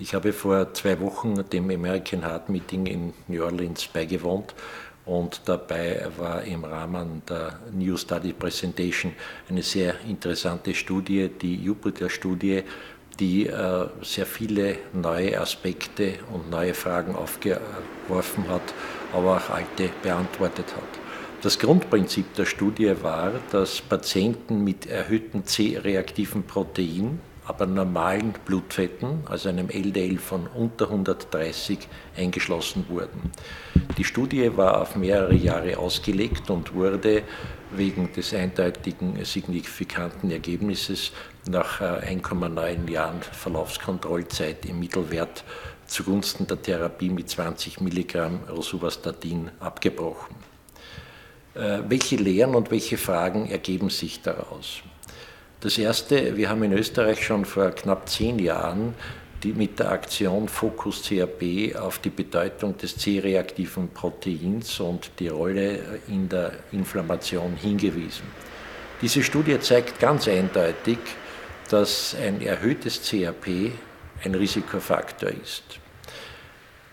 Ich habe vor zwei Wochen dem American Heart Meeting in New Orleans beigewohnt und dabei war im Rahmen der New Study Presentation eine sehr interessante Studie, die Jupiter-Studie, die äh, sehr viele neue Aspekte und neue Fragen aufgeworfen hat, aber auch alte beantwortet hat. Das Grundprinzip der Studie war, dass Patienten mit erhöhtem C-reaktiven Protein aber normalen Blutfetten, also einem LDL von unter 130, eingeschlossen wurden. Die Studie war auf mehrere Jahre ausgelegt und wurde wegen des eindeutigen signifikanten Ergebnisses nach 1,9 äh, Jahren Verlaufskontrollzeit im Mittelwert zugunsten der Therapie mit 20 Milligramm Rosuvastatin abgebrochen. Äh, welche Lehren und welche Fragen ergeben sich daraus? Das erste, wir haben in Österreich schon vor knapp zehn Jahren die mit der Aktion Focus CRP auf die Bedeutung des C-reaktiven Proteins und die Rolle in der Inflammation hingewiesen. Diese Studie zeigt ganz eindeutig, dass ein erhöhtes CRP ein Risikofaktor ist.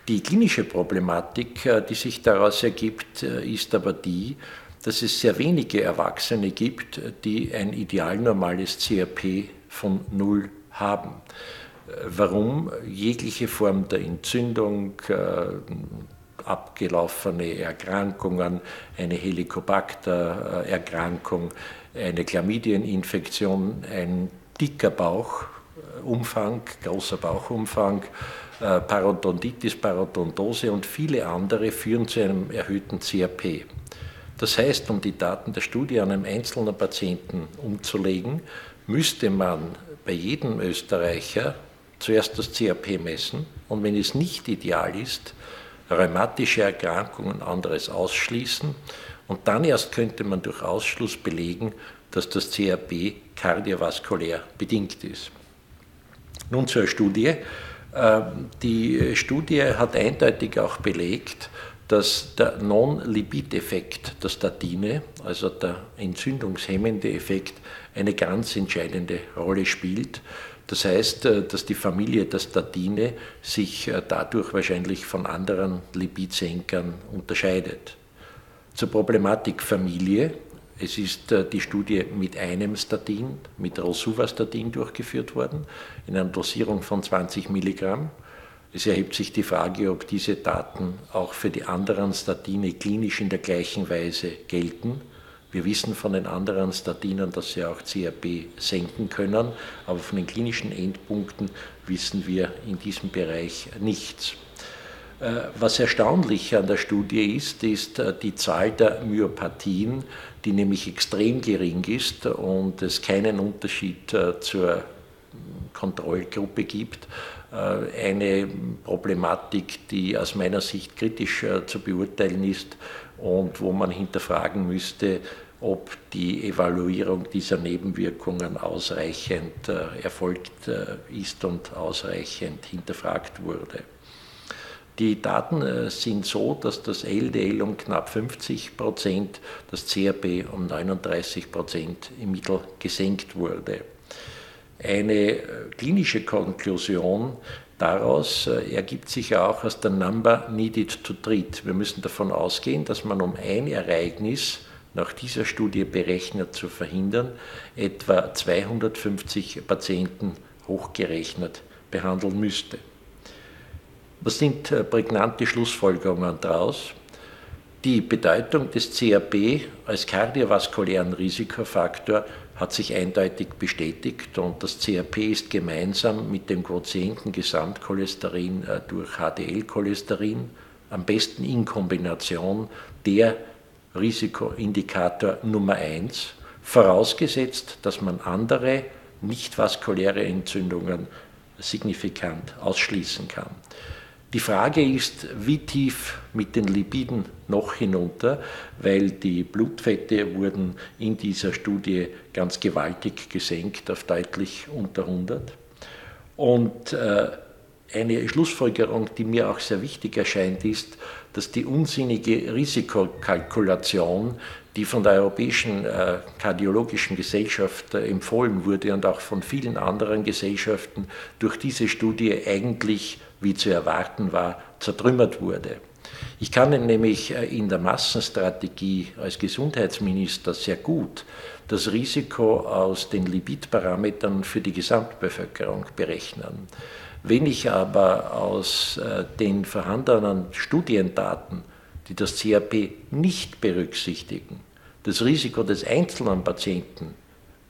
Die klinische Problematik, äh, die sich daraus ergibt, äh, ist aber die, dass es sehr wenige Erwachsene gibt, die ein ideal normales CRP von Null haben. Warum? Jegliche Form der Entzündung, äh, abgelaufene Erkrankungen, eine Helicobacter-Erkrankung, eine Chlamydieninfektion, ein dicker Bauchumfang, großer Bauchumfang, äh, Parodontitis, Parodontose und viele andere führen zu einem erhöhten CRP. Das heißt, um die Daten der Studie an einem einzelnen Patienten umzulegen, müsste man bei jedem Österreicher zuerst das CRP messen und wenn es nicht ideal ist, rheumatische Erkrankungen anderes ausschließen und dann erst könnte man durch Ausschluss belegen, dass das CRP kardiovaskulär bedingt ist. Nun zur Studie. Ähm, die Studie hat eindeutig auch belegt, dass der Non-Lipid-Effekt der Statine, also der entzündungshemmende Effekt, eine ganz entscheidende Rolle spielt. Das heißt, äh, dass die Familie der Statine sich äh, dadurch wahrscheinlich von anderen Lipidsenkern unterscheidet. Zur Problematik Familie. Es ist äh, die Studie mit einem Statin, mit Rosuvastatin durchgeführt worden, in einer Dosierung von 20 Milligramm. Es erhebt sich die Frage, ob diese Daten auch für die anderen Statine klinisch in der gleichen Weise gelten. Wir wissen von den anderen Statinen, dass sie auch CRP senken können, aber von den klinischen Endpunkten wissen wir in diesem Bereich nichts. Äh, was erstaunlich an der Studie ist, ist äh, die Zahl der Myopathien, die nämlich extrem gering ist und es keinen Unterschied äh, zur Kontrollgruppe gibt. Äh, eine Problematik, die aus meiner Sicht kritisch äh, zu beurteilen ist und wo man hinterfragen müsste, ob die Evaluierung dieser Nebenwirkungen ausreichend äh, erfolgt ist und ausreichend hinterfragt wurde. Die Daten sind so, dass das LDL um knapp 50 Prozent, das CRP um 39 Prozent im Mittel gesenkt wurde. Eine äh, klinische Konklusion daraus äh, ergibt sich auch aus der Number Needed to Treat. Wir müssen davon ausgehen, dass man um ein Ereignis nach dieser Studie berechnet zu verhindern, etwa 250 Patienten hochgerechnet behandeln müsste. Was sind äh, prägnante Schlussfolgerungen daraus? Die Bedeutung des CRP als kardiovaskulären Risikofaktor hat sich eindeutig bestätigt und das CRP ist gemeinsam mit dem Quotienten Gesamtcholesterin äh, durch HDL-Cholesterin am besten in Kombination der Risikoindikator Nummer eins, vorausgesetzt, dass man andere nicht vaskuläre Entzündungen signifikant ausschließen kann. Die Frage ist, wie tief mit den Lipiden noch hinunter, weil die Blutfette wurden in dieser Studie ganz gewaltig gesenkt auf deutlich unter 100. Und äh, eine Schlussfolgerung, die mir auch sehr wichtig erscheint, ist, dass die unsinnige Risikokalkulation, die von der Europäischen äh, Kardiologischen Gesellschaft äh, empfohlen wurde und auch von vielen anderen Gesellschaften durch diese Studie eigentlich, wie zu erwarten war, zertrümmert wurde. Ich kann nämlich äh, in der Massenstrategie als Gesundheitsminister sehr gut das Risiko aus den Lipidparametern für die Gesamtbevölkerung berechnen. Wenn ich aber aus den vorhandenen Studiendaten die das CRP nicht berücksichtigen, das Risiko des einzelnen Patienten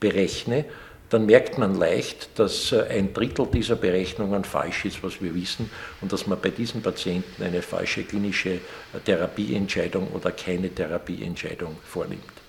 berechne, dann merkt man leicht, dass äh, ein Drittel dieser Berechnungen falsch ist, was wir wissen, und dass man bei diesen Patienten eine falsche klinische Therapieentscheidung oder keine Therapieentscheidung vornimmt.